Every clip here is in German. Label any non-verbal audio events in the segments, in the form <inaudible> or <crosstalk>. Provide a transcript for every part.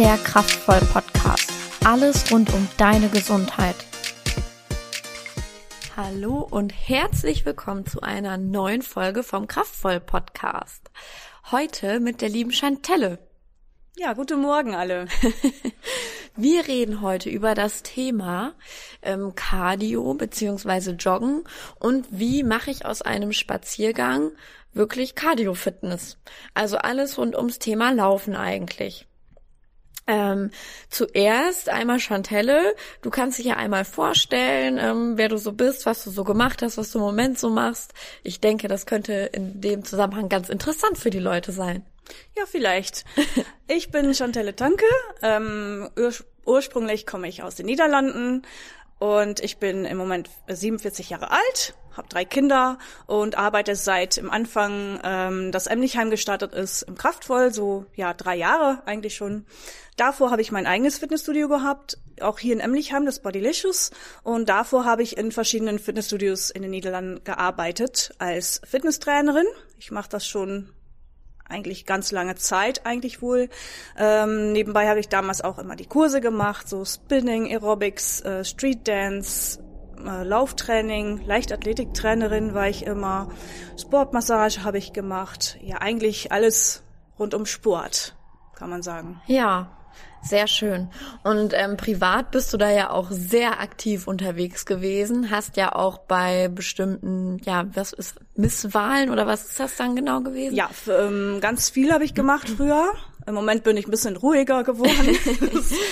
der Kraftvoll Podcast. Alles rund um deine Gesundheit. Hallo und herzlich willkommen zu einer neuen Folge vom Kraftvoll Podcast. Heute mit der lieben Chantelle. Ja, guten Morgen alle. <laughs> Wir reden heute über das Thema ähm, Cardio beziehungsweise Joggen und wie mache ich aus einem Spaziergang wirklich Cardio-Fitness. Also alles rund ums Thema Laufen eigentlich. Ähm, zuerst einmal Chantelle, du kannst dich ja einmal vorstellen, ähm, wer du so bist, was du so gemacht hast, was du im Moment so machst. Ich denke, das könnte in dem Zusammenhang ganz interessant für die Leute sein. Ja, vielleicht. Ich bin Chantelle Tanke. Ähm, ur ursprünglich komme ich aus den Niederlanden und ich bin im Moment 47 Jahre alt, habe drei Kinder und arbeite seit im Anfang, ähm, das Emlichheim gestartet ist, im Kraftvoll, so ja drei Jahre eigentlich schon. Davor habe ich mein eigenes Fitnessstudio gehabt, auch hier in Emlichheim, das Bodylicious. Und davor habe ich in verschiedenen Fitnessstudios in den Niederlanden gearbeitet als Fitnesstrainerin. Ich mache das schon eigentlich ganz lange Zeit eigentlich wohl. Ähm, nebenbei habe ich damals auch immer die Kurse gemacht, so Spinning, Aerobics, äh, Street Dance, äh, Lauftraining, Leichtathletiktrainerin war ich immer, Sportmassage habe ich gemacht. Ja, eigentlich alles rund um Sport, kann man sagen. Ja, sehr schön. Und ähm, privat bist du da ja auch sehr aktiv unterwegs gewesen, hast ja auch bei bestimmten, ja, was ist Misswahlen oder was ist das dann genau gewesen? Ja, ähm, ganz viel habe ich gemacht früher. Im Moment bin ich ein bisschen ruhiger geworden. <laughs>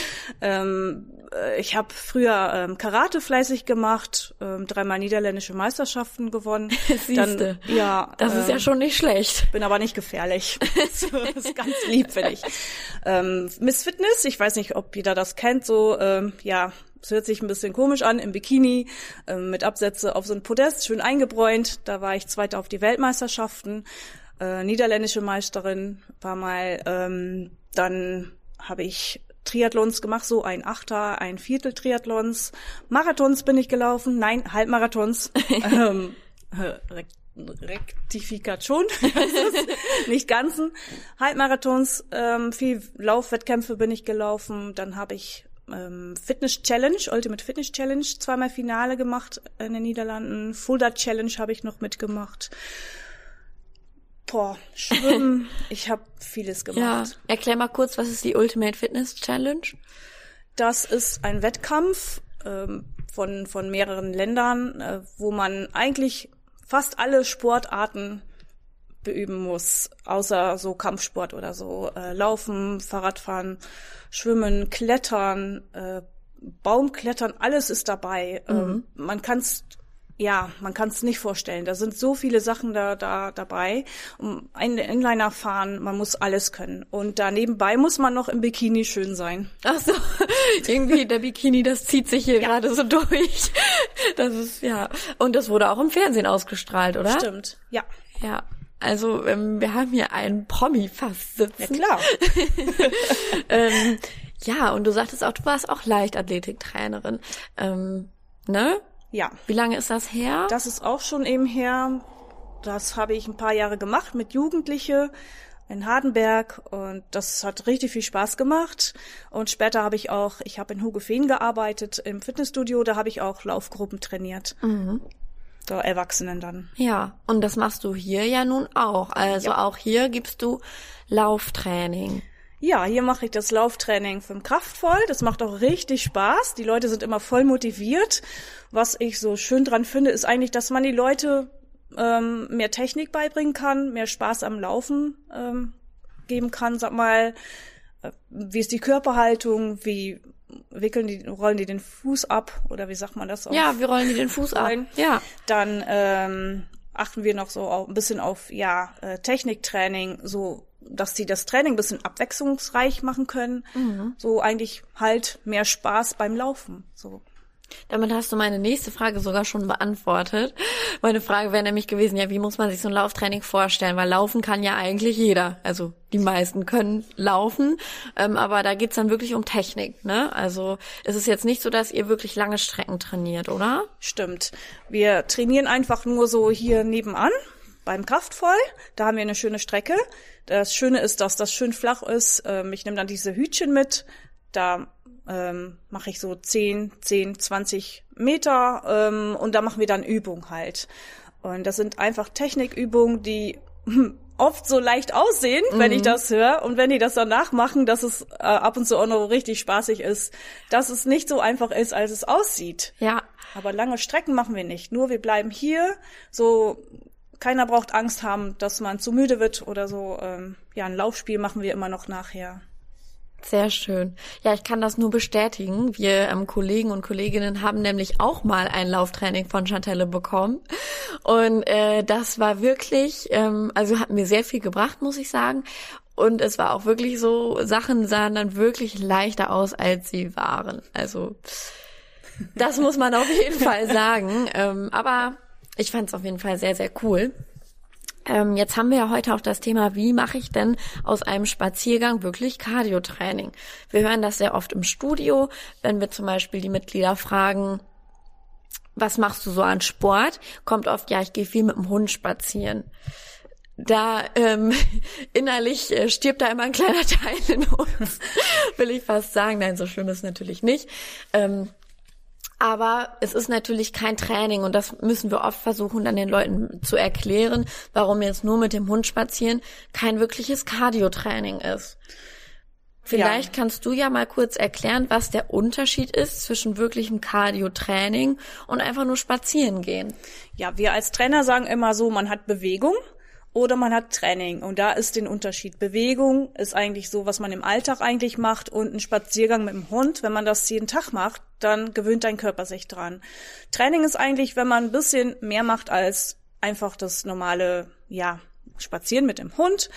<laughs> ähm, äh, ich habe früher ähm, Karate fleißig gemacht, ähm, dreimal niederländische Meisterschaften gewonnen. <laughs> Siehste. Dann, ja, das ähm, ist ja ähm, schon nicht schlecht. Bin aber nicht gefährlich. <laughs> <laughs> das ist ganz lieb, finde ich. Ähm, Miss Fitness, ich weiß nicht, ob jeder das kennt, so ähm, ja, es hört sich ein bisschen komisch an, im Bikini, ähm, mit Absätze auf so ein Podest, schön eingebräunt. Da war ich Zweiter auf die Weltmeisterschaften, äh, niederländische Meisterin, war mal, ähm, dann habe ich Triathlons gemacht, so ein Achter, ein Viertel Triathlons. Marathons bin ich gelaufen, nein, Halbmarathons. <laughs> ähm, äh, Rektifikation, <laughs> nicht ganzen. Halbmarathons, ähm, viel Laufwettkämpfe bin ich gelaufen. Dann habe ich ähm, Fitness Challenge, Ultimate Fitness Challenge, zweimal Finale gemacht in den Niederlanden. Fulda Challenge habe ich noch mitgemacht. Boah, Schwimmen, <laughs> ich habe vieles gemacht. Ja, erklär mal kurz, was ist die Ultimate Fitness Challenge? Das ist ein Wettkampf ähm, von, von mehreren Ländern, äh, wo man eigentlich fast alle Sportarten beüben muss, außer so Kampfsport oder so. Äh, Laufen, Fahrradfahren, Schwimmen, Klettern, äh, Baumklettern, alles ist dabei. Ähm, mhm. Ähm, man kann es ja, man kann es nicht vorstellen. Da sind so viele Sachen da, da dabei. Um einen Inliner fahren, man muss alles können. Und da nebenbei muss man noch im Bikini schön sein. Ach so, <laughs> irgendwie der Bikini, das zieht sich hier ja. gerade so durch. Das ist ja. Und das wurde auch im Fernsehen ausgestrahlt, oder? Stimmt, ja. Ja. Also ähm, wir haben hier einen Promi fast sitzen. Ja klar. <laughs> ähm, ja, und du sagtest auch, du warst auch Leichtathletiktrainerin. Ähm, ne? Ja. Wie lange ist das her? Das ist auch schon eben her. Das habe ich ein paar Jahre gemacht mit Jugendliche in Hardenberg und das hat richtig viel Spaß gemacht. Und später habe ich auch, ich habe in Hugefeen gearbeitet im Fitnessstudio, da habe ich auch Laufgruppen trainiert. Mhm. So Erwachsenen dann. Ja, und das machst du hier ja nun auch. Also ja. auch hier gibst du Lauftraining. Ja, hier mache ich das Lauftraining für Kraftvoll. Das macht auch richtig Spaß. Die Leute sind immer voll motiviert. Was ich so schön dran finde, ist eigentlich, dass man die Leute ähm, mehr Technik beibringen kann, mehr Spaß am Laufen ähm, geben kann. Sag mal, äh, wie ist die Körperhaltung? Wie wickeln die, rollen die den Fuß ab? Oder wie sagt man das? Auf ja, wie rollen die den Fuß ab? Ja. Dann ähm, achten wir noch so auch ein bisschen auf ja äh, Techniktraining, so dass sie das Training ein bisschen abwechslungsreich machen können. Mhm. So eigentlich halt mehr Spaß beim Laufen. So. Damit hast du meine nächste Frage sogar schon beantwortet. Meine Frage wäre nämlich gewesen, ja, wie muss man sich so ein Lauftraining vorstellen? Weil laufen kann ja eigentlich jeder. Also die meisten können laufen, ähm, aber da geht's dann wirklich um Technik. Ne? Also es ist jetzt nicht so, dass ihr wirklich lange Strecken trainiert, oder? Stimmt. Wir trainieren einfach nur so hier nebenan beim Kraftvoll. Da haben wir eine schöne Strecke. Das Schöne ist, dass das schön flach ist. Ähm, ich nehme dann diese Hütchen mit. Da ähm, mache ich so 10, 10, 20 Meter ähm, und da machen wir dann Übung halt. Und das sind einfach Technikübungen, die <laughs> oft so leicht aussehen, mhm. wenn ich mhm. das höre. Und wenn die das danach machen, dass es äh, ab und zu auch noch richtig spaßig ist, dass es nicht so einfach ist, als es aussieht. Ja. Aber lange Strecken machen wir nicht. Nur wir bleiben hier. So, keiner braucht Angst haben, dass man zu müde wird oder so. Ähm, ja, ein Laufspiel machen wir immer noch nachher. Sehr schön. Ja, ich kann das nur bestätigen. Wir ähm, Kollegen und Kolleginnen haben nämlich auch mal ein Lauftraining von Chantelle bekommen. Und äh, das war wirklich, ähm, also hat mir sehr viel gebracht, muss ich sagen. Und es war auch wirklich so, Sachen sahen dann wirklich leichter aus, als sie waren. Also das muss man auf jeden Fall sagen. Ähm, aber ich fand es auf jeden Fall sehr, sehr cool. Ähm, jetzt haben wir ja heute auch das Thema, wie mache ich denn aus einem Spaziergang wirklich Cardio-Training? Wir hören das sehr oft im Studio, wenn wir zum Beispiel die Mitglieder fragen, was machst du so an Sport? Kommt oft, ja, ich gehe viel mit dem Hund spazieren. Da ähm, <laughs> innerlich äh, stirbt da immer ein kleiner <laughs> Teil in uns, will ich fast sagen. Nein, so schlimm ist natürlich nicht. Ähm, aber es ist natürlich kein Training und das müssen wir oft versuchen, dann den Leuten zu erklären, warum jetzt nur mit dem Hund spazieren kein wirkliches Cardio-Training ist. Vielleicht ja. kannst du ja mal kurz erklären, was der Unterschied ist zwischen wirklichem Cardio-Training und einfach nur spazieren gehen. Ja, wir als Trainer sagen immer so, man hat Bewegung oder man hat Training. Und da ist den Unterschied. Bewegung ist eigentlich so, was man im Alltag eigentlich macht und ein Spaziergang mit dem Hund. Wenn man das jeden Tag macht, dann gewöhnt dein Körper sich dran. Training ist eigentlich, wenn man ein bisschen mehr macht als einfach das normale, ja, Spazieren mit dem Hund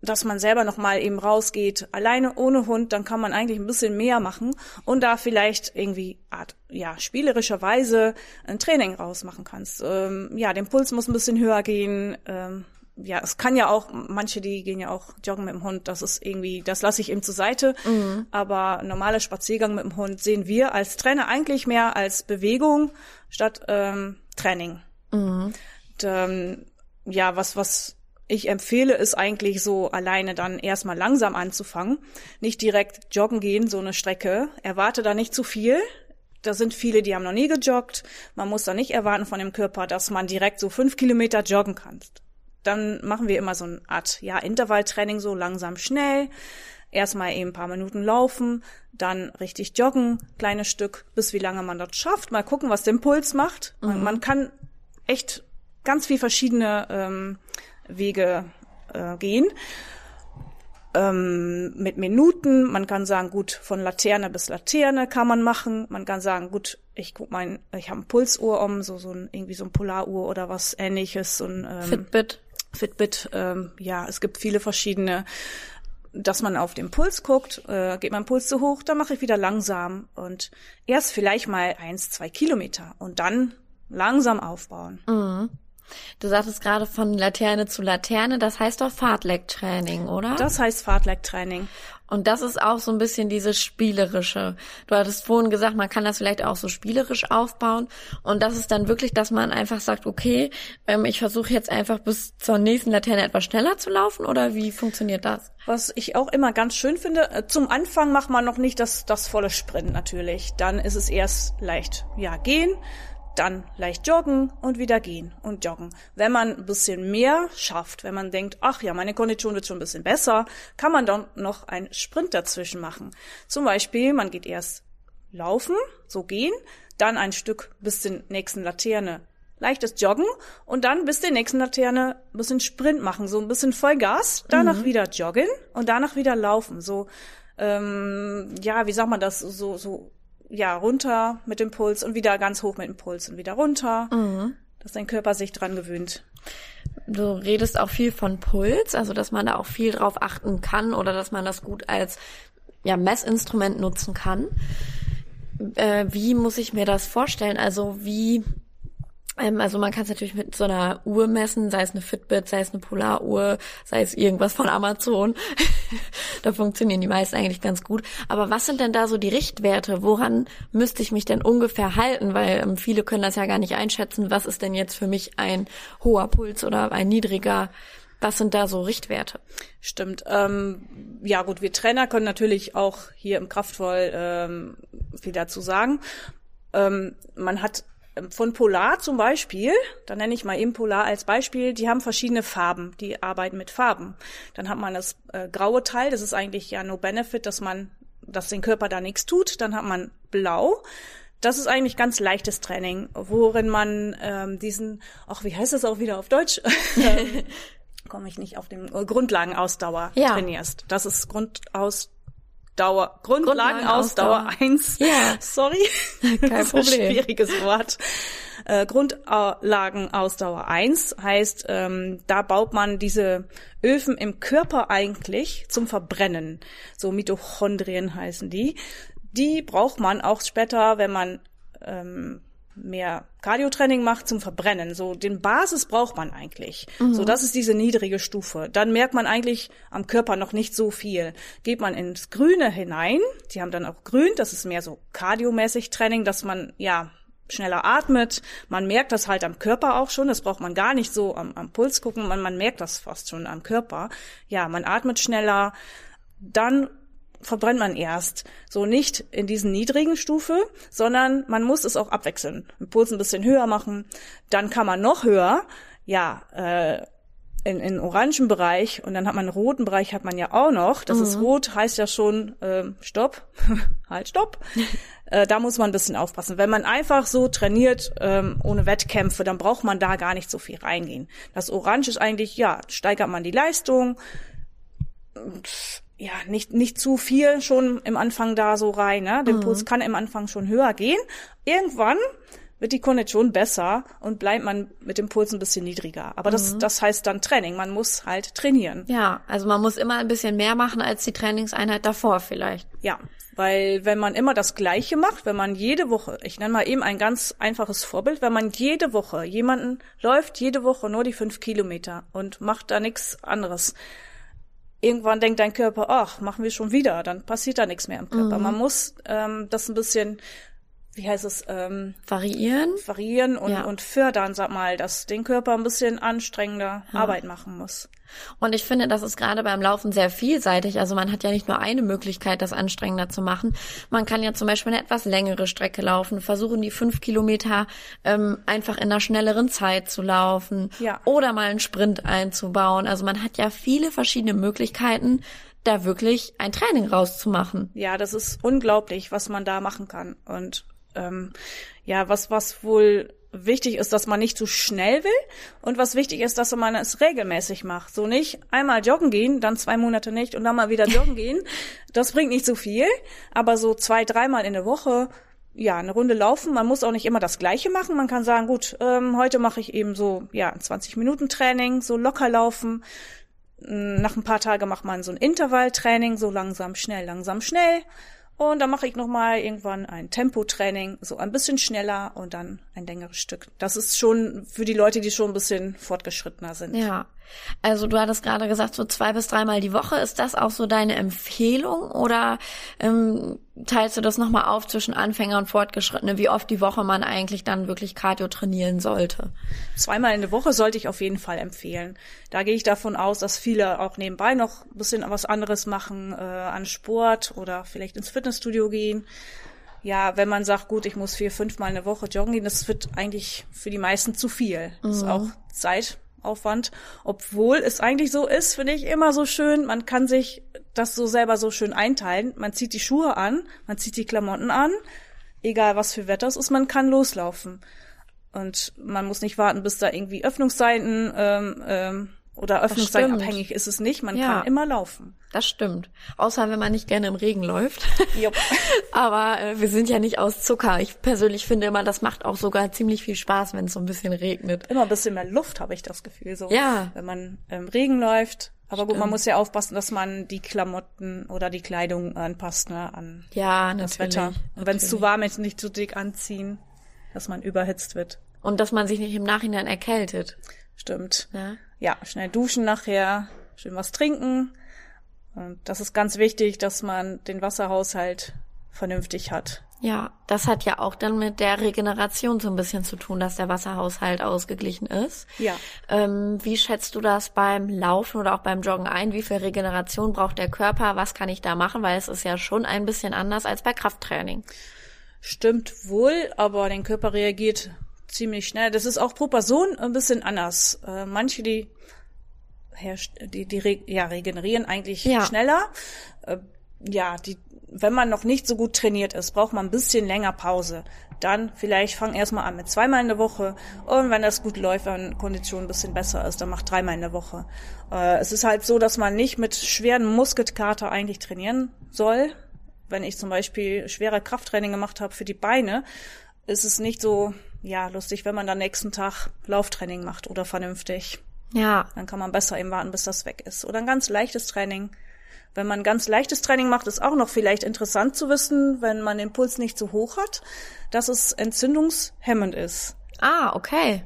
dass man selber noch mal eben rausgeht, alleine ohne Hund, dann kann man eigentlich ein bisschen mehr machen und da vielleicht irgendwie Art, ja, spielerischerweise ein Training rausmachen kannst. Ähm, ja, der Puls muss ein bisschen höher gehen. Ähm, ja, es kann ja auch, manche, die gehen ja auch joggen mit dem Hund, das ist irgendwie, das lasse ich eben zur Seite. Mhm. Aber normaler Spaziergang mit dem Hund sehen wir als Trainer eigentlich mehr als Bewegung statt ähm, Training. Mhm. Und, ähm, ja, was, was ich empfehle es eigentlich so alleine dann erstmal langsam anzufangen, nicht direkt joggen gehen, so eine Strecke. Erwarte da nicht zu viel. Da sind viele, die haben noch nie gejoggt. Man muss da nicht erwarten von dem Körper, dass man direkt so fünf Kilometer joggen kann. Dann machen wir immer so eine Art, ja, Intervalltraining, so langsam schnell. Erstmal eben ein paar Minuten laufen, dann richtig joggen, kleines Stück, bis wie lange man das schafft. Mal gucken, was der Impuls macht. Mhm. Man, man, kann echt ganz viel verschiedene ähm, Wege äh, gehen. Ähm, mit Minuten, man kann sagen, gut, von Laterne bis Laterne kann man machen. Man kann sagen, gut, ich guck mein, ich habe ein Pulsuhr um, so so ein irgendwie so ein Polaruhr oder was ähnliches, so ein ähm, Fitbit. Fitbit, ähm, ja, es gibt viele verschiedene dass man auf den Puls guckt, äh, geht mein Puls zu hoch, dann mache ich wieder langsam und erst vielleicht mal eins, zwei Kilometer und dann langsam aufbauen. Mhm. Du sagtest gerade von Laterne zu Laterne, das heißt doch Fahrtleck-Training, oder? Das heißt Fahrtleck-Training. Und das ist auch so ein bisschen dieses Spielerische. Du hattest vorhin gesagt, man kann das vielleicht auch so spielerisch aufbauen. Und das ist dann wirklich, dass man einfach sagt, okay, ähm, ich versuche jetzt einfach bis zur nächsten Laterne etwas schneller zu laufen oder wie funktioniert das? Was ich auch immer ganz schön finde, äh, zum Anfang macht man noch nicht das, das volle Sprint natürlich. Dann ist es erst leicht, ja, gehen dann leicht joggen und wieder gehen und joggen. Wenn man ein bisschen mehr schafft, wenn man denkt, ach ja, meine Kondition wird schon ein bisschen besser, kann man dann noch einen Sprint dazwischen machen. Zum Beispiel, man geht erst laufen, so gehen, dann ein Stück bis zur nächsten Laterne leichtes Joggen und dann bis zur nächsten Laterne ein bisschen Sprint machen, so ein bisschen Vollgas, danach mhm. wieder joggen und danach wieder laufen. So, ähm, ja, wie sagt man das, so, so ja, runter mit dem Puls und wieder ganz hoch mit dem Puls und wieder runter, mhm. dass dein Körper sich dran gewöhnt. Du redest auch viel von Puls, also dass man da auch viel drauf achten kann oder dass man das gut als ja, Messinstrument nutzen kann. Äh, wie muss ich mir das vorstellen? Also wie also man kann es natürlich mit so einer Uhr messen, sei es eine Fitbit, sei es eine Polaruhr, sei es irgendwas von Amazon. <laughs> da funktionieren die meisten eigentlich ganz gut. Aber was sind denn da so die Richtwerte? Woran müsste ich mich denn ungefähr halten? Weil ähm, viele können das ja gar nicht einschätzen. Was ist denn jetzt für mich ein hoher Puls oder ein niedriger? Was sind da so Richtwerte? Stimmt. Ähm, ja gut, wir Trainer können natürlich auch hier im Kraftvoll ähm, viel dazu sagen. Ähm, man hat ähm, von Polar zum Beispiel, da nenne ich mal eben Polar als Beispiel, die haben verschiedene Farben, die arbeiten mit Farben. Dann hat man das äh, graue Teil, das ist eigentlich ja no benefit, dass man, dass den Körper da nichts tut. Dann hat man blau. Das ist eigentlich ganz leichtes Training, worin man ähm, diesen, ach, wie heißt das auch wieder auf Deutsch? <laughs> ähm, <laughs> Komme ich nicht auf den äh, Grundlagenausdauer Ja. trainierst. Das ist Grundausdauer, Grundlagenausdauer eins. Ja. <laughs> Sorry. Kein Problem. schwieriges Wort. Äh, Grundlagenausdauer eins heißt, ähm, da baut man diese Öfen im Körper eigentlich zum Verbrennen. So Mitochondrien heißen die. Die braucht man auch später, wenn man ähm, mehr Cardiotraining macht zum Verbrennen. So den Basis braucht man eigentlich. So das ist diese niedrige Stufe. Dann merkt man eigentlich am Körper noch nicht so viel. Geht man ins Grüne hinein, die haben dann auch Grün, das ist mehr so kardiomäßig Training, dass man ja schneller atmet. Man merkt das halt am Körper auch schon. Das braucht man gar nicht so am, am Puls gucken. Man, man merkt das fast schon am Körper. Ja, man atmet schneller. Dann verbrennt man erst. So nicht in diesen niedrigen Stufe, sondern man muss es auch abwechseln. Den Puls ein bisschen höher machen. Dann kann man noch höher. Ja, äh, in, in orangen Bereich und dann hat man einen roten Bereich hat man ja auch noch. Das ist rot, heißt ja schon ähm, Stopp, <laughs> halt Stopp. <laughs> äh, da muss man ein bisschen aufpassen. Wenn man einfach so trainiert ähm, ohne Wettkämpfe, dann braucht man da gar nicht so viel reingehen. Das Orange ist eigentlich ja steigert man die Leistung, ja, nicht, nicht zu viel schon im Anfang da so rein. Ne? Der Puls kann im Anfang schon höher gehen. Irgendwann wird die Kondition besser und bleibt man mit dem Puls ein bisschen niedriger. Aber das, das heißt dann Training. Man muss halt trainieren. Ja, also man muss immer ein bisschen mehr machen als die Trainingseinheit davor vielleicht. Ja, weil wenn man immer das Gleiche macht, wenn man jede Woche, ich nenne mal eben ein ganz einfaches Vorbild, wenn man jede Woche jemanden läuft, jede Woche nur die fünf Kilometer und macht da nichts anderes. Irgendwann denkt dein Körper, ach, machen wir schon wieder, dann passiert da nichts mehr im Körper. Man muss ähm, das ein bisschen, wie heißt es, ähm, Variieren. variieren und, Ja. und fördern, sag mal, dass den Körper ein bisschen anstrengender Arbeit machen muss. Und ich finde, das ist gerade beim Laufen sehr vielseitig. Also man hat ja nicht nur eine Möglichkeit, das anstrengender zu machen. Man kann ja zum Beispiel eine etwas längere Strecke laufen, versuchen die fünf Kilometer ähm, einfach in einer schnelleren Zeit zu laufen Ja. oder mal einen Sprint einzubauen. Also man hat ja viele verschiedene Möglichkeiten, da wirklich ein Training rauszumachen. Ja, das ist unglaublich, was man da machen kann. Und ähm, ja, was, was wohl wichtig ist, dass man nicht zu schnell will und was wichtig ist, dass man es regelmäßig macht. So nicht einmal joggen gehen, dann zwei Monate nicht und dann mal wieder <laughs> joggen gehen. Das bringt nicht so viel, aber so zwei, dreimal in der Woche ja, eine Runde laufen. Man muss auch nicht immer das Gleiche machen. Man kann sagen, gut, ähm, heute mache ich eben so, ja, 20 Minuten Training, so locker laufen. Nach ein paar Tagen macht man so ein Intervalltraining, so langsam, schnell, langsam, schnell. Und dann mache ich nochmal irgendwann ein Tempotraining, so ein bisschen schneller und dann ein längeres Stück. Das ist schon für die Leute, die schon ein bisschen fortgeschrittener sind. Ja. Also du hattest gerade gesagt, so zwei bis dreimal die Woche. Ist das auch so deine Empfehlung oder ähm, teilst du das nochmal auf zwischen Anfänger und Fortgeschrittene, wie oft die Woche man eigentlich dann wirklich Cardio trainieren sollte? Zweimal in der Woche sollte ich auf jeden Fall empfehlen. Da gehe ich davon aus, dass viele auch nebenbei noch ein bisschen was anderes machen, äh, an Sport oder vielleicht ins Fitnessstudio gehen. Ja, wenn man sagt, gut, ich muss vier, fünfmal in der Woche joggen gehen, das wird eigentlich für die meisten zu viel. Das ist auch Zeitaufwand. Obwohl es eigentlich so ist, finde ich immer so schön, man kann sich das so selber so schön einteilen. Man zieht die Schuhe an, man zieht die Klamotten an, egal was für Wetter es ist, man kann loslaufen. Und man muss nicht warten, bis da irgendwie Öffnungszeiten ähm, ähm, oder Öffnungszeiten abhängig ist es nicht. Man Ja. kann immer laufen. Das stimmt. Außer wenn man nicht gerne im Regen läuft. Jupp. <laughs> Aber äh, wir sind ja nicht aus Zucker. Ich persönlich finde immer, das macht auch sogar ziemlich viel Spaß, wenn es so ein bisschen regnet. Immer ein bisschen mehr Luft, habe ich das Gefühl. So, Ja. Wenn man im Regen läuft. Aber gut, man Stimmt. muss ja aufpassen, dass man die Klamotten oder die Kleidung anpasst ne, an Ja, das. Wetter. Und wenn es zu warm ist, nicht zu dick anziehen, dass man überhitzt wird. Und dass man sich nicht im Nachhinein erkältet. Stimmt. Ja. ja, schnell duschen nachher, schön was trinken. Und das ist ganz wichtig, dass man den Wasserhaushalt vernünftig hat. Ja, das hat ja auch dann mit der Regeneration so ein bisschen zu tun, dass der Wasserhaushalt ausgeglichen ist. Ja. Ähm, wie schätzt du das beim Laufen oder auch beim Joggen ein? Wie viel Regeneration braucht der Körper? Was kann ich da machen? Weil es ist ja schon ein bisschen anders als bei Krafttraining. Stimmt wohl, aber der Körper reagiert ziemlich schnell. Das ist auch pro Person ein bisschen anders. Äh, manche, die, die, die ja, regenerieren eigentlich ja. schneller. Äh, ja, die wenn man noch nicht so gut trainiert ist, braucht man ein bisschen länger Pause. Dann vielleicht fang erstmal an mit zweimal in der Woche und wenn das gut läuft, wenn Kondition ein bisschen besser ist, dann mach dreimal in der Woche. Äh, es ist halt so, dass man nicht mit schweren Muskelkater eigentlich trainieren soll. Wenn ich zum Beispiel schwere Krafttraining gemacht habe für die Beine, ist es nicht so ja lustig, wenn man dann nächsten Tag Lauftraining macht oder vernünftig. Ja. Dann kann man besser eben warten, bis das weg ist. Oder ein ganz leichtes Training wenn man ganz leichtes Training macht, ist auch noch vielleicht interessant zu wissen, wenn man den Puls nicht zu hoch hat, dass es entzündungshemmend ist. Ah, okay.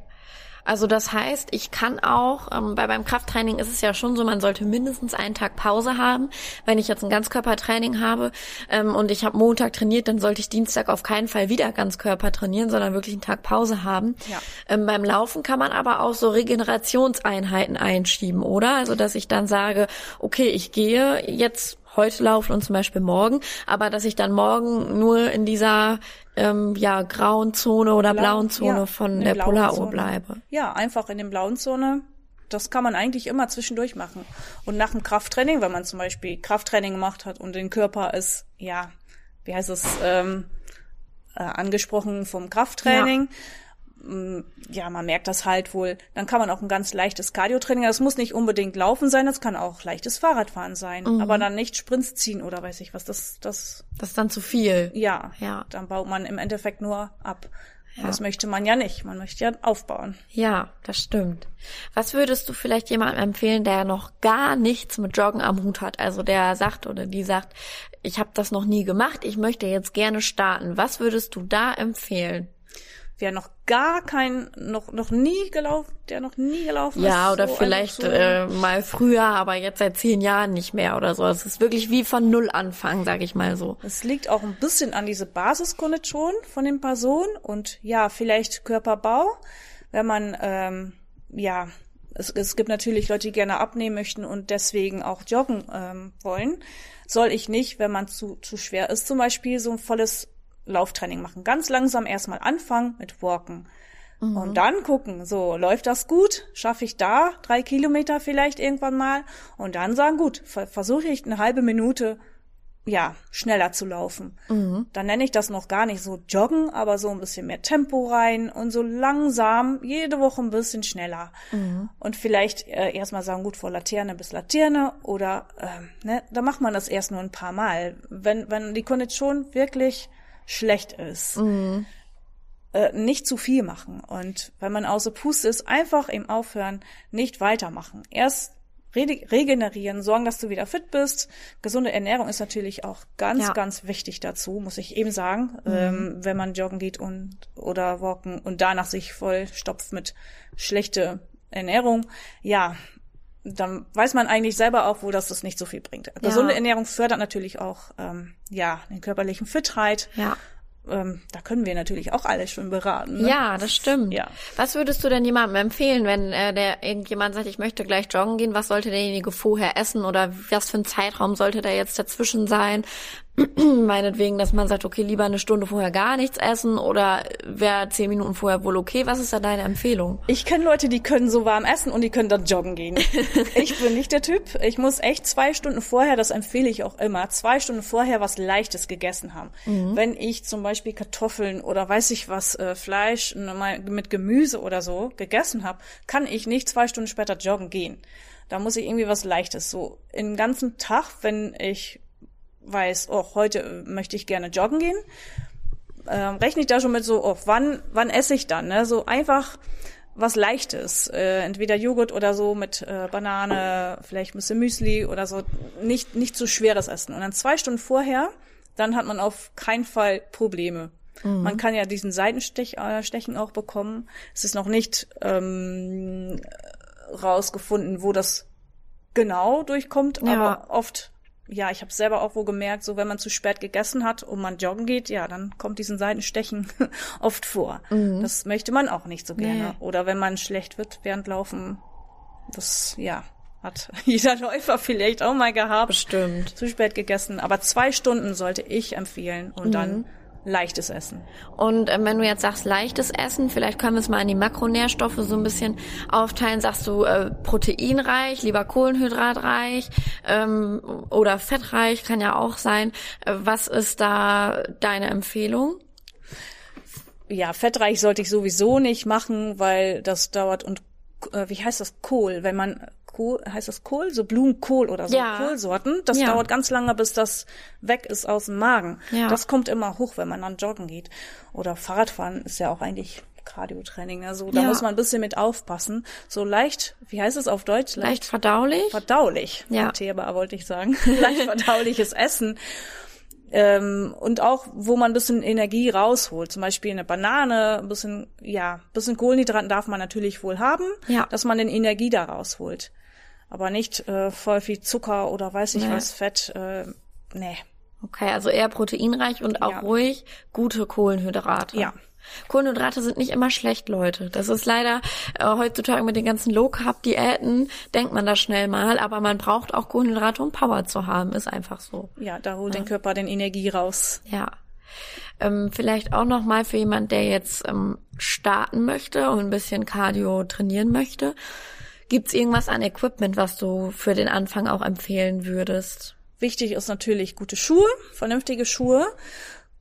Also das heißt, ich kann auch, ähm, bei beim Krafttraining ist es ja schon so, man sollte mindestens einen Tag Pause haben. Wenn ich jetzt ein Ganzkörpertraining habe ähm, und ich habe Montag trainiert, dann sollte ich Dienstag auf keinen Fall wieder Ganzkörper trainieren, sondern wirklich einen Tag Pause haben. Ja. Ähm, beim Laufen kann man aber auch so Regenerationseinheiten einschieben, oder? Also dass ich dann sage, okay, ich gehe jetzt heute laufen und zum Beispiel morgen, aber dass ich dann morgen nur in dieser ähm, ja grauen Zone oder Blau, blauen Zone ja, von der Polaruhr bleibe. Ja, einfach in den blauen Zone. Das kann man eigentlich immer zwischendurch machen. Und nach dem Krafttraining, wenn man zum Beispiel Krafttraining gemacht hat und den Körper ist, ja, wie heißt es, ähm, äh, angesprochen vom Krafttraining, ja ja, man merkt das halt wohl. Dann kann man auch ein ganz leichtes Cardio-Training. Das muss nicht unbedingt Laufen sein, das kann auch leichtes Fahrradfahren sein. Mhm. Aber dann nicht Sprints ziehen oder weiß ich was. Das, das. Das ist dann zu viel. Ja. Ja. Dann baut man im Endeffekt nur ab. Ja. Das möchte man ja nicht. Man möchte ja aufbauen. Ja, das stimmt. Was würdest du vielleicht jemandem empfehlen, der noch gar nichts mit Joggen am Hut hat? Also der sagt oder die sagt, ich habe das noch nie gemacht, ich möchte jetzt gerne starten. Was würdest du da empfehlen? Wer noch gar kein, noch, noch nie gelaufen, der noch nie gelaufen ja, ist. Ja, oder so vielleicht äh, mal früher, aber jetzt seit zehn Jahren nicht mehr oder so. Es ist wirklich wie von Null anfangen, sag ich mal so. Es liegt auch ein bisschen an diese Basiskondition von den Personen und ja, vielleicht Körperbau, wenn man, ähm, ja, es, es gibt natürlich Leute, die gerne abnehmen möchten und deswegen auch joggen ähm, wollen. Soll ich nicht, wenn man zu, zu schwer ist, zum Beispiel so ein volles Lauftraining machen. Ganz langsam erstmal anfangen mit Walken. Mhm. Und dann gucken, so, läuft das gut? Schaffe ich da drei Kilometer vielleicht irgendwann mal? Und dann sagen, gut, versuche ich eine halbe Minute, ja, schneller zu laufen. Mhm. Dann nenne ich das noch gar nicht so joggen, aber so ein bisschen mehr Tempo rein und so langsam, jede Woche ein bisschen schneller. Mhm. Und vielleicht äh, erstmal sagen, gut, vor Laterne bis Laterne oder, äh, ne, da macht man das erst nur ein paar Mal. Wenn, wenn die Kondition wirklich schlecht ist. Mhm. Äh, nicht zu viel machen. Und wenn man außer Puste ist, einfach eben aufhören, nicht weitermachen. Erst re regenerieren, sorgen, dass du wieder fit bist. Gesunde Ernährung ist natürlich auch ganz, ja. ganz wichtig dazu, muss ich eben sagen. Mhm. Ähm, wenn man joggen geht und oder walken und danach sich voll stopft mit schlechte Ernährung, ja, dann weiß man eigentlich selber auch, wo das das nicht so viel bringt. Gesunde ja. Ernährung fördert natürlich auch ähm, ja den körperlichen Fitheit. Ja. Ähm, da können wir natürlich auch alle schon beraten. Ne? Ja, das stimmt. Ja. Was würdest du denn jemandem empfehlen, wenn äh, der irgendjemand sagt, ich möchte gleich joggen gehen? Was sollte derjenige vorher essen oder was für ein Zeitraum sollte da jetzt dazwischen sein? <clears throat> meinetwegen, dass man sagt, okay, lieber eine Stunde vorher gar nichts essen oder wäre zehn Minuten vorher wohl okay? Was ist da deine Empfehlung? Ich kenne Leute, die können so warm essen und die können dann joggen gehen. <laughs> ich bin nicht der Typ. Ich muss echt zwei Stunden vorher, das empfehle ich auch immer, zwei Stunden vorher was Leichtes gegessen haben. Mhm. Wenn ich zum Beispiel Kartoffeln oder weiß ich was, äh, Fleisch mit Gemüse oder so gegessen habe, kann ich nicht zwei Stunden später joggen gehen. Da muss ich irgendwie was Leichtes. So, den ganzen Tag, wenn ich weiß, oh, heute möchte ich gerne joggen gehen, ähm, rechne ich da schon mit so, oh, wann, wann esse ich dann? Ne? So einfach was Leichtes, äh, entweder Joghurt oder so mit äh, Banane, vielleicht ein bisschen Müsli oder so, nicht nicht zu schweres Essen. Und dann zwei Stunden vorher, dann hat man auf keinen Fall Probleme. Mhm. Man kann ja diesen Seitenstechen äh, auch bekommen. Es ist noch nicht ähm, rausgefunden, wo das genau durchkommt, ja. aber oft ja, ich habe selber auch wo gemerkt, so wenn man zu spät gegessen hat und man joggen geht, ja, dann kommt diesen Seitenstechen <laughs> oft vor. Mhm. Das möchte man auch nicht so gerne. Nee. Oder wenn man schlecht wird während Laufen, das, ja, hat <laughs> jeder Läufer vielleicht auch mal gehabt. Bestimmt. Zu spät gegessen. Aber zwei Stunden sollte ich empfehlen und mhm. dann leichtes Essen. Und äh, wenn du jetzt sagst leichtes Essen, vielleicht können wir es mal in die Makronährstoffe so ein bisschen aufteilen. Sagst du äh, proteinreich, lieber kohlenhydratreich ähm, oder fettreich, kann ja auch sein. Äh, was ist da deine Empfehlung? Ja, fettreich sollte ich sowieso nicht machen, weil das dauert und äh, wie heißt das Kohl, wenn man Kohl, heißt das Kohl? So Blumenkohl oder so ja. Kohlsorten. Das ja. dauert ganz lange, bis das weg ist aus dem Magen. Ja. Das kommt immer hoch, wenn man dann joggen geht. Oder Fahrradfahren ist ja auch eigentlich Cardio-Training. Also da ja. muss man ein bisschen mit aufpassen. So leicht, wie heißt es auf Deutsch? Leicht, leicht verdaulich. Verdaulich. Ja. Thema wollte ich sagen. <laughs> leicht verdauliches Essen. Ähm, und auch, wo man ein bisschen Energie rausholt. Zum Beispiel eine Banane, ein bisschen, ja, ein bisschen Kohlenhydraten darf man natürlich wohl haben, ja. dass man den Energie da rausholt. Aber nicht äh, voll viel Zucker oder weiß ich nee. was, Fett, äh, nee. Okay, also eher proteinreich und auch ja. ruhig gute Kohlenhydrate. Ja. Kohlenhydrate sind nicht immer schlecht, Leute. Das ist leider äh, heutzutage mit den ganzen Low Carb Diäten denkt man da schnell mal, aber man braucht auch Kohlenhydrate, um Power zu haben, ist einfach so. Ja, da holt ja. den Körper den Energie raus. Ja. Ähm, vielleicht auch noch mal für jemand, der jetzt ähm, starten möchte und ein bisschen Cardio trainieren möchte. Gibt's irgendwas an Equipment, was du für den Anfang auch empfehlen würdest? Wichtig ist natürlich gute Schuhe, vernünftige Schuhe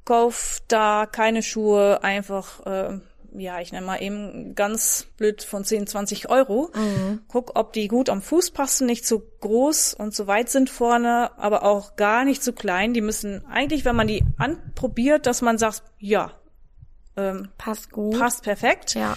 kauf da keine Schuhe einfach, äh, ja, ich nenne mal eben ganz blöd von 10, 20 Euro. Mhm. Guck, ob die gut am Fuß passen, nicht zu groß und zu weit sind vorne, aber auch gar nicht zu klein. Die müssen eigentlich, wenn man die anprobiert, dass man sagt, ja, ähm, passt gut, passt perfekt. Ja.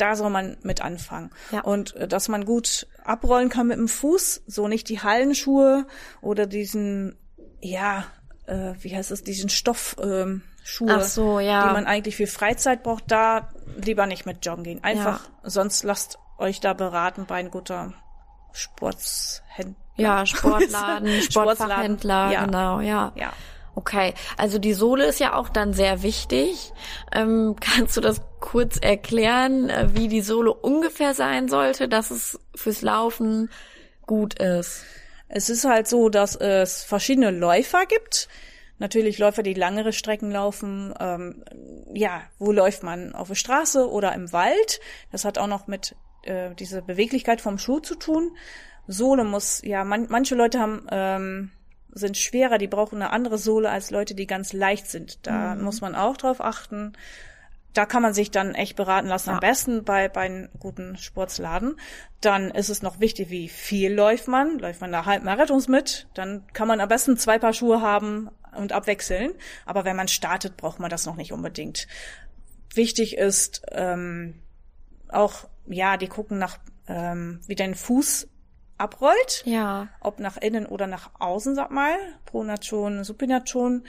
Da soll man mit anfangen. Ja. Und äh, dass man gut abrollen kann mit dem Fuß, so nicht die Hallenschuhe oder diesen, ja, äh, wie heißt es, diesen Stoff, ähm, Schuhe, so, ja. die man eigentlich für Freizeit braucht, da lieber nicht mit joggen gehen. Einfach, ja. sonst lasst euch da beraten bei einem guten Sportshändler. Ja, <laughs> Sportladen, Sportfachhändler, ja. genau, ja. Ja. Okay, also die Sohle ist ja auch dann sehr wichtig. Ähm, <laughs> kannst du das kurz erklären, äh, wie die Sohle ungefähr sein sollte, dass es fürs Laufen gut ist? Es ist halt so, dass es verschiedene Läufer gibt. Natürlich Läufer, die langere Strecken laufen. Ähm, ja, wo läuft man? Auf der Straße oder im Wald? Das hat auch noch mit äh, dieser Beweglichkeit vom Schuh zu tun. Sohle muss, ja, man, manche Leute haben ähm, sind schwerer, die brauchen eine andere Sohle als Leute, die ganz leicht sind. Da mhm. muss man auch drauf achten da kann man sich dann echt beraten lassen, ja. am besten bei, bei einem guten Sportsladen. Dann ist es noch wichtig, wie viel läuft man. Läuft man da Halbmarathons mit, dann kann man am besten zwei Paar Schuhe haben und abwechseln. Aber wenn man startet, braucht man das noch nicht unbedingt. Wichtig ist ähm, auch, ja, die gucken nach, ähm, wie dein Fuß abrollt. Ja. Ob nach innen oder nach außen, sag mal. Pronation, Supination.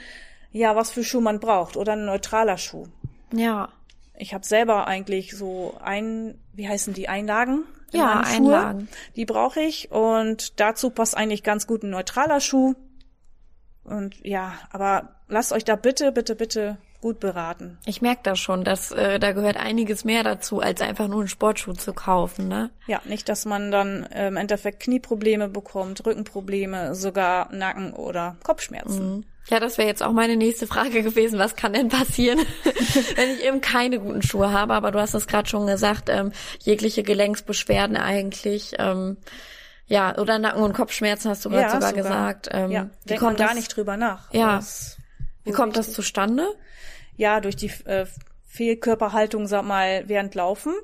Ja, was für Schuh man braucht. Oder ein neutraler Schuh. Ja. Ich habe selber eigentlich so ein, wie heißen die, Einlagen? Ja, Einlagen. Die brauche ich und dazu passt eigentlich ganz gut ein neutraler Schuh. Und ja, aber lasst euch da bitte, bitte, bitte gut beraten. Ich merke das schon, dass äh, da gehört einiges mehr dazu, als einfach nur einen Sportschuh zu kaufen, ne? Ja, nicht, dass man dann äh, im Endeffekt Knieprobleme bekommt, Rückenprobleme, sogar Nacken- oder Kopfschmerzen. Mhm. Ja, das wäre jetzt auch meine nächste Frage gewesen. Was kann denn passieren, <laughs> wenn ich eben keine guten Schuhe habe? Aber du hast es gerade schon gesagt, ähm, jegliche Gelenksbeschwerden eigentlich. Ähm, ja, oder Nacken- und Kopfschmerzen hast du gerade ja, sogar, sogar, gesagt. Ähm, ja, denkt man gar nicht drüber nach. Ja. Wie kommt das zustande? Ja, durch die äh, Fehlkörperhaltung, sag mal, während Laufen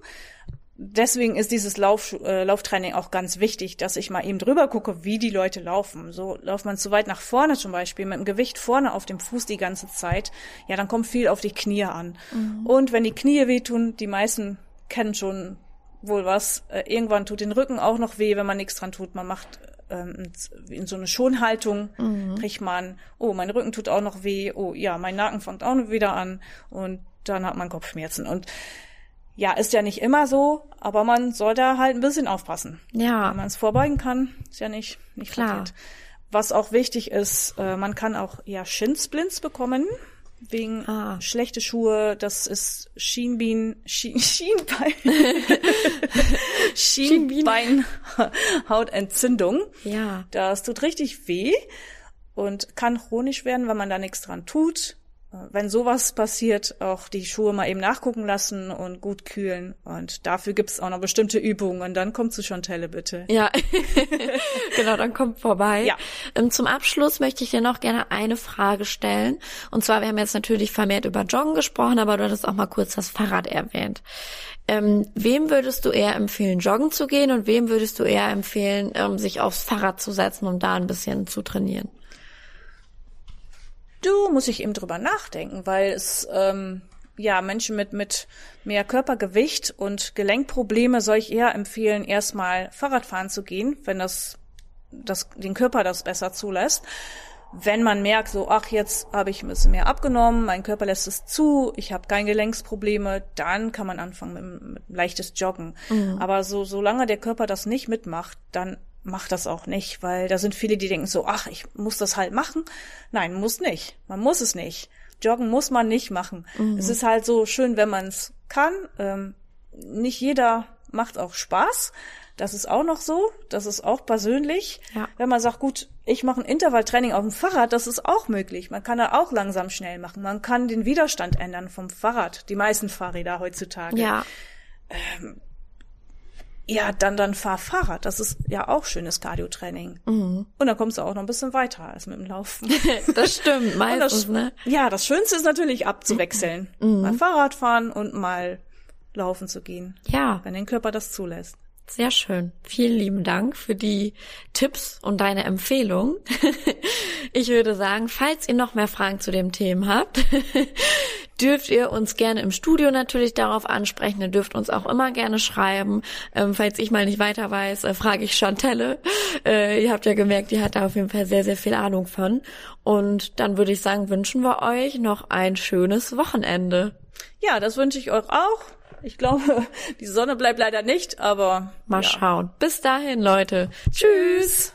deswegen ist dieses Lauf, äh, Lauftraining auch ganz wichtig, dass ich mal eben drüber gucke, wie die Leute laufen. So läuft man zu weit nach vorne zum Beispiel, mit dem Gewicht vorne auf dem Fuß die ganze Zeit, ja, dann kommt viel auf die Knie an. Mhm. Und wenn die Knie wehtun, die meisten kennen schon wohl was, äh, irgendwann tut den Rücken auch noch weh, wenn man nichts dran tut. Man macht ähm, in so eine Schonhaltung, mhm. kriegt man, oh, mein Rücken tut auch noch weh, oh ja, mein Nacken fängt auch noch wieder an und dann hat man Kopfschmerzen. Und ja, ist ja nicht immer so, aber man soll da halt ein bisschen aufpassen. Ja. Wenn man es vorbeugen kann, ist ja nicht, nicht Klar. Verkehrt. Was auch wichtig ist, äh, man kann auch ja Shinsplints bekommen wegen Ah. schlechte Schuhe. Das ist Schienbein, Schien, <laughs> Schienbein, <laughs> Schienbeinhautentzündung. Ja. Das tut richtig weh und kann chronisch werden, wenn man da nichts dran tut. Wenn sowas passiert, auch die Schuhe mal eben nachgucken lassen und gut kühlen. Und dafür gibt's auch noch bestimmte Übungen. Und dann kommt zu Chantelle, bitte. Ja, <laughs> genau, dann kommt vorbei. Ja. Ähm, Zum Abschluss möchte ich dir noch gerne eine Frage stellen. Und zwar, wir haben jetzt natürlich vermehrt über Joggen gesprochen, aber du hattest auch mal kurz das Fahrrad erwähnt. Ähm, wem würdest du eher empfehlen, joggen zu gehen und wem würdest du eher empfehlen, ähm, sich aufs Fahrrad zu setzen, um da ein bisschen zu trainieren? Du muss ich eben drüber nachdenken, weil es ähm, ja Menschen mit mit mehr Körpergewicht und Gelenkprobleme soll ich eher empfehlen, erstmal Fahrradfahren zu gehen, wenn das das den Körper das besser zulässt. Wenn man merkt, so ach jetzt habe ich ein bisschen mehr abgenommen, mein Körper lässt es zu, ich habe keine Gelenksprobleme, dann kann man anfangen mit, mit leichtes Joggen. Aber so solange der Körper das nicht mitmacht, dann macht das auch nicht, weil da sind viele, die denken so, ach, ich muss das halt machen. Nein, muss nicht. Man muss es nicht. Joggen muss man nicht machen. Es ist halt so schön, wenn man es kann. Ähm, nicht jeder macht auch Spaß. Das ist auch noch so. Das ist auch persönlich. Ja. Wenn man sagt, gut, ich mache ein Intervalltraining auf dem Fahrrad, das ist auch möglich. Man kann da auch langsam schnell machen. Man kann den Widerstand ändern vom Fahrrad. Die meisten Fahrräder heutzutage. Ja, Ja, dann, dann fahr Fahrrad. Das ist ja auch schönes Cardiotraining. Mhm. Und dann kommst du auch noch ein bisschen weiter als mit dem Laufen. <laughs> das stimmt, meistens, das, ne? Ja, das Schönste ist natürlich abzuwechseln. Mal Fahrrad fahren und mal laufen zu gehen, Ja. wenn den Körper das zulässt. Sehr schön. Vielen lieben Dank für die Tipps und deine Empfehlung. <laughs> Ich würde sagen, falls ihr noch mehr Fragen zu dem Thema habt, <laughs> dürft ihr uns gerne im Studio natürlich darauf ansprechen. Ihr dürft uns auch immer gerne schreiben. Ähm, falls ich mal nicht weiter weiß, äh, frage ich Chantelle. Äh, ihr habt ja gemerkt, die hat da auf jeden Fall sehr, sehr viel Ahnung von. Und dann würde ich sagen, wünschen wir euch noch ein schönes Wochenende. Ja, das wünsche ich euch auch. Ich glaube, die Sonne bleibt leider nicht, aber Mal ja. schauen. Bis dahin, Leute. Tschüss.